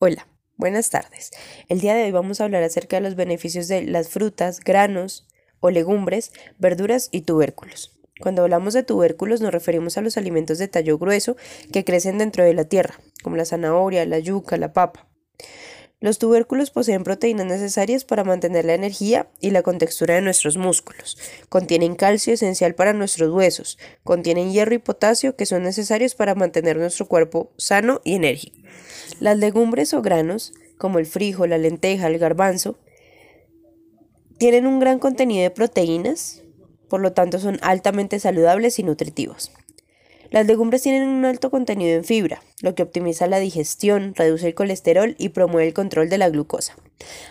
Hola, buenas tardes. El día de hoy vamos a hablar acerca de los beneficios de las frutas, granos o legumbres, verduras y tubérculos. Cuando hablamos de tubérculos nos referimos a los alimentos de tallo grueso que crecen dentro de la tierra, como la zanahoria, la yuca, la papa. Los tubérculos poseen proteínas necesarias para mantener la energía y la contextura de nuestros músculos. Contienen calcio esencial para nuestros huesos. Contienen hierro y potasio que son necesarios para mantener nuestro cuerpo sano y enérgico. Las legumbres o granos, como el frijol, la lenteja, el garbanzo, tienen un gran contenido de proteínas, por lo tanto son altamente saludables y nutritivos. Las legumbres tienen un alto contenido en fibra, lo que optimiza la digestión, reduce el colesterol y promueve el control de la glucosa.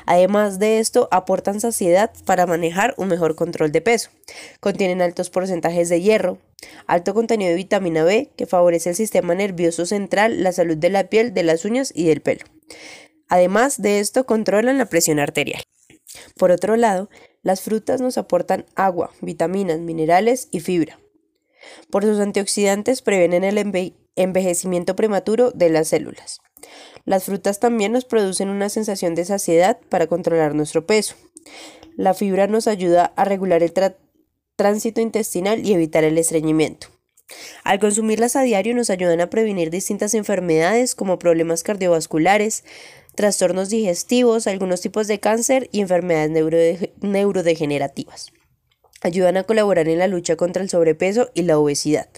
Además de esto, aportan saciedad para manejar un mejor control de peso. Contienen altos porcentajes de hierro, alto contenido de vitamina B, que favorece el sistema nervioso central, la salud de la piel, de las uñas y del pelo. Además de esto, controlan la presión arterial. Por otro lado, las frutas nos aportan agua, vitaminas, minerales y fibra. Por sus antioxidantes previenen el envejecimiento prematuro de las células. Las frutas también nos producen una sensación de saciedad para controlar nuestro peso. La fibra nos ayuda a regular el tránsito intestinal y evitar el estreñimiento. Al consumirlas a diario nos ayudan a prevenir distintas enfermedades como problemas cardiovasculares, trastornos digestivos, algunos tipos de cáncer y enfermedades neurodegenerativas ayudan a colaborar en la lucha contra el sobrepeso y la obesidad.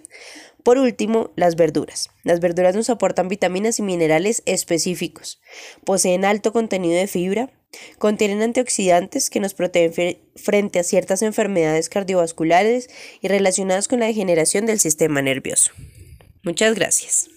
Por último, las verduras. Las verduras nos aportan vitaminas y minerales específicos. Poseen alto contenido de fibra, contienen antioxidantes que nos protegen frente a ciertas enfermedades cardiovasculares y relacionadas con la degeneración del sistema nervioso. Muchas gracias.